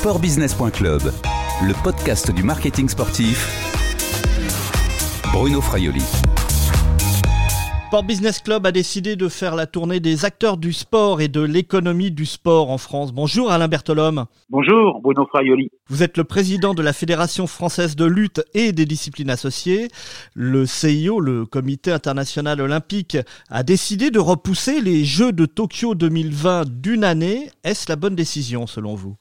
Sportbusiness.club, le podcast du marketing sportif. Bruno Fraioli. Sport Business Club a décidé de faire la tournée des acteurs du sport et de l'économie du sport en France. Bonjour Alain Bertolome. Bonjour Bruno Fraioli. Vous êtes le président de la Fédération française de lutte et des disciplines associées. Le CIO, le Comité international olympique, a décidé de repousser les Jeux de Tokyo 2020 d'une année. Est-ce la bonne décision selon vous?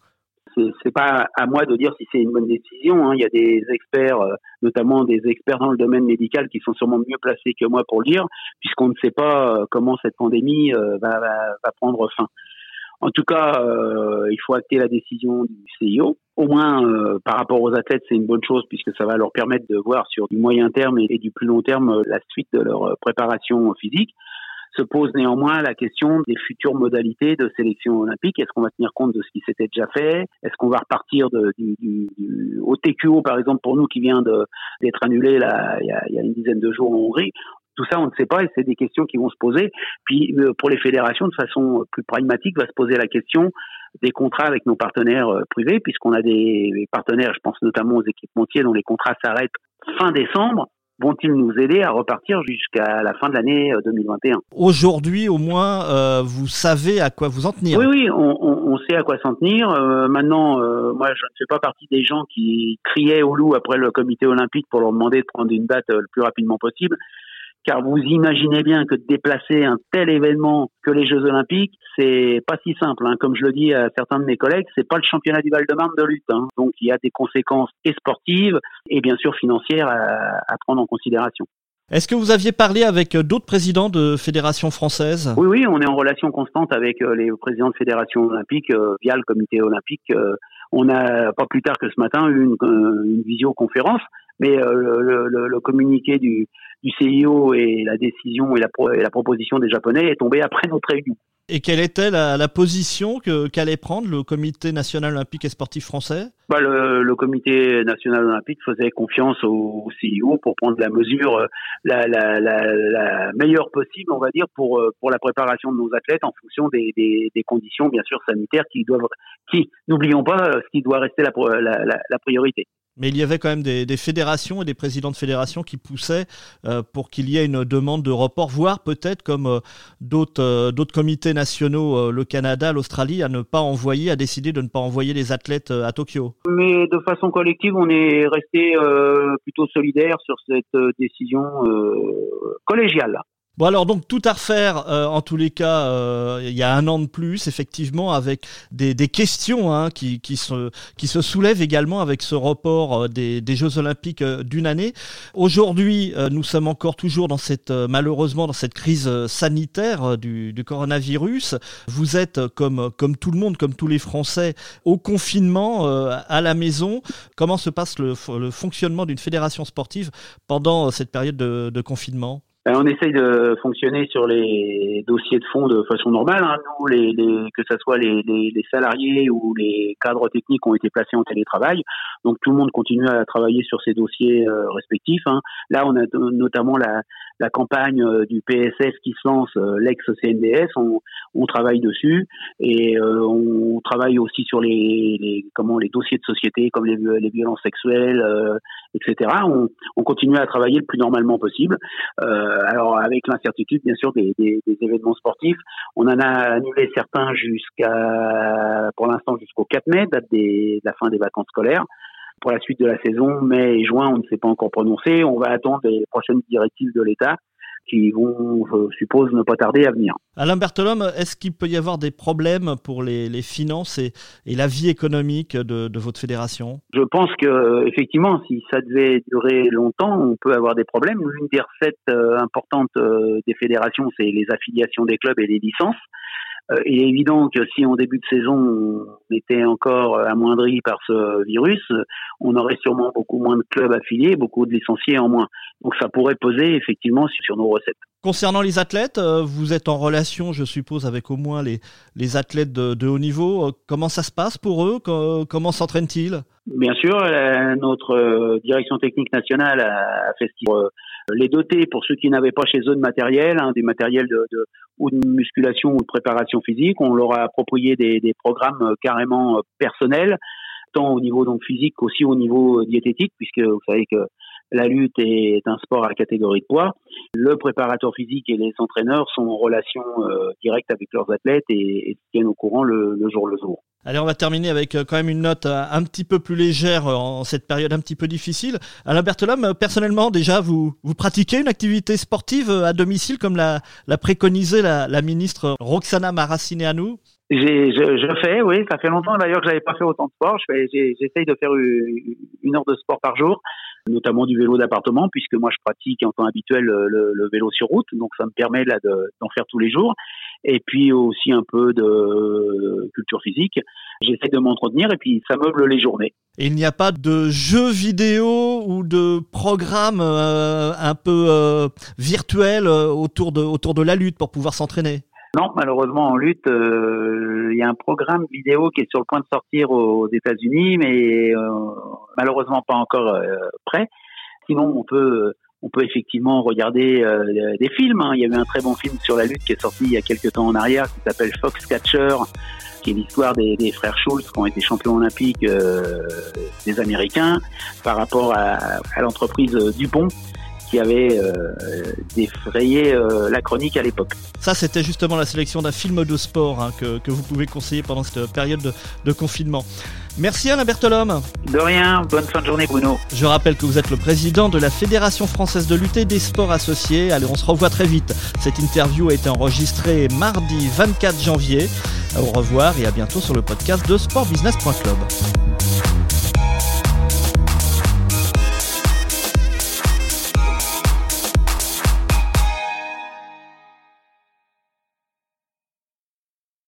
C'est pas à moi de dire si c'est une bonne décision. Hein. Il y a des experts, euh, notamment des experts dans le domaine médical, qui sont sûrement mieux placés que moi pour le dire, puisqu'on ne sait pas euh, comment cette pandémie euh, va, va, prendre fin. En tout cas, il faut acter la décision du CIO. Au moins, par rapport aux athlètes, c'est une bonne chose puisque ça va leur permettre de voir sur du moyen terme et du plus long terme la suite de leur préparation physique. Se pose néanmoins la question des futures modalités de sélection olympique. Est-ce qu'on va tenir compte de ce qui s'était déjà fait? Est-ce qu'on va repartir de, du, du, au TQO, par exemple, pour nous, qui vient d'être annulé il, y a, il y a une dizaine de jours en Hongrie? Tout ça, on ne sait pas et c'est des questions qui vont se poser. Puis euh, pour les fédérations, de façon plus pragmatique, va se poser la question des contrats avec nos partenaires euh, privés, puisqu'on a des partenaires, je pense notamment aux équipementiers, dont les contrats s'arrêtent fin décembre vont-ils nous aider à repartir jusqu'à la fin de l'année 2021 euh, Aujourd'hui, au moins, euh, vous savez à quoi vous en tenir. Oui, oui, on, sait à quoi s'en tenir. Euh, maintenant, moi, je ne fais pas partie des gens qui criaient au loup après le comité olympique pour leur demander de prendre une date le plus rapidement possible car vous imaginez bien que de déplacer un tel événement que les Jeux Olympiques, c'est pas si simple. Hein. Comme je le dis à certains de mes collègues, c'est pas le championnat du Val-de-Marne de lutte. Hein. Donc il y a des conséquences et sportives et bien sûr financières à, prendre en considération. Est-ce que vous aviez parlé avec d'autres présidents de fédérations françaises? Oui, oui, on est en relation constante avec euh, les présidents de fédérations olympiques euh, via le comité olympique. Euh, on a pas plus tard que ce matin eu une, une visioconférence mais euh, le, le, communiqué du, du CIO et la décision et la, et la proposition des Japonais est tombé après notre réunion. Et quelle était la, la position qu'allait prendre le Comité national olympique et sportif français? Bah, le, le, Comité national olympique faisait confiance au, au CIO pour prendre la mesure euh, la, meilleure possible, on va dire, pour euh, pour la préparation de nos athlètes en fonction des, des, des conditions, bien sûr, sanitaires qui doivent, qui n'oublions pas, ce qui doit rester la, la priorité. Mais il y avait quand même des, fédérations et des présidents de fédérations qui poussaient euh, pour qu'il y ait une demande de report, voire peut-être comme euh, d'autres euh, d'autres comités nationaux, le Canada, l'Australie, à ne pas envoyer, à décider de ne pas envoyer les athlètes à Tokyo. Mais de façon collective, on est resté plutôt solidaire sur cette décision collégiale. Bon alors donc tout à refaire euh, en tous les cas euh, il y a un an de plus effectivement avec des, questions hein, qui, se, soulèvent également avec ce report euh, des, Jeux Olympiques d'une année. Aujourd'hui nous sommes encore toujours dans cette malheureusement dans cette crise sanitaire du, coronavirus. Vous êtes comme, tout le monde, comme tous les Français au confinement à la maison. Comment se passe le, fonctionnement d'une fédération sportive pendant cette période de, confinement? On essaye de fonctionner sur les dossiers de fonds de façon normale. Hein. Nous, que ce soit les, les, les, salariés ou les cadres techniques ont été placés en télétravail. Donc tout le monde continue à travailler sur ces dossiers euh, respectifs. Hein. Là, on a notamment la, la campagne euh, du PSF qui se lance, euh, l'ex-CNDS. On, on, travaille dessus et on travaille aussi sur les, les, comment, les dossiers de société comme les, les violences sexuelles, etc. On, on, continue à travailler le plus normalement possible. Euh, alors avec l'incertitude bien sûr des, des, des, événements sportifs, on en a annulé certains jusqu'à pour l'instant jusqu'au 4 mai, date des, de la fin des vacances scolaires. Pour la suite de la saison, mai et juin, on ne s'est pas encore prononcé. On va attendre les prochaines directives de l'État qui vont, je suppose, ne pas tarder à venir. Alain Berthelum, est-ce qu'il peut y avoir des problèmes pour les, les finances et, et, la vie économique de, de, votre fédération? Je pense que effectivement, si ça devait durer longtemps, on peut avoir des problèmes. L'une des recettes euh, importantes euh, des fédérations, c'est les affiliations des clubs et les licences. Euh, il est évident que si en début de saison on était encore amoindri par ce virus, on aurait sûrement beaucoup moins de clubs affiliés, beaucoup de licenciés en moins. Donc ça pourrait peser effectivement sur nos recettes. Concernant les athlètes, euh, vous êtes en relation, je suppose, avec au moins les, les athlètes de, haut niveau. Euh, comment ça se passe pour eux? Comment s'entraînent-ils? Bien sûr, notre direction technique nationale a fait les doter pour ceux qui n'avaient pas chez eux de matériel, hein, des matériels de, de, ou de musculation ou de préparation physique. On leur a approprié des, des programmes carrément personnels tant au niveau donc physique qu'aussi au niveau diététique, puisque vous savez que la lutte est un sport à catégorie de poids. Le préparateur physique et les entraîneurs sont en relation euh, directe avec leurs athlètes et, et tiennent au courant le, le, jour le jour. Allez, on va terminer avec euh, quand même une note euh, un petit peu plus légère en cette période un petit peu difficile. Alain Berthelum, personnellement, déjà, vous, vous pratiquez une activité sportive à domicile comme l'a, l'a préconisé la, la ministre Roxana Maracineanu? J'ai, je, je, fais, oui. Ça fait longtemps d'ailleurs que j'avais pas fait autant de sport. Je fais, j'essaye de faire une heure de sport par jour, notamment du vélo d'appartement, puisque moi je pratique en temps habituel le, le vélo sur route, donc ça me permet là de, d'en faire tous les jours. Et puis aussi un peu de culture physique. J'essaie de m'entretenir et puis ça meuble les journées. Il n'y a pas de jeux vidéo ou de programme euh, un peu euh, virtuel euh, autour de autour de la lutte pour pouvoir s'entraîner? Non, malheureusement, en lutte, euh, il y a un programme vidéo qui est sur le point de sortir aux États-Unis, mais euh, malheureusement pas encore euh, prêt. Sinon, on peut, on peut effectivement regarder des films. Hein. Il y a eu un très bon film sur la lutte qui est sorti il y a quelques temps en arrière, qui s'appelle Foxcatcher, qui est l'histoire des, des, frères Schultz qui ont été champions olympiques des Américains par rapport à, à l'entreprise Dupont qui avait euh, défrayé euh, la chronique à l'époque. Ça, c'était justement la sélection d'un film de sport hein, que, que, vous pouvez conseiller pendant cette période de, de confinement. Merci Alain Bertolome. De rien, bonne fin de journée Bruno. Je rappelle que vous êtes le président de la Fédération française de lutte et des sports associés. Allez, on se revoit très vite. Cette interview a été enregistrée mardi 24 janvier. Au revoir et à bientôt sur le podcast de sportbusiness.club.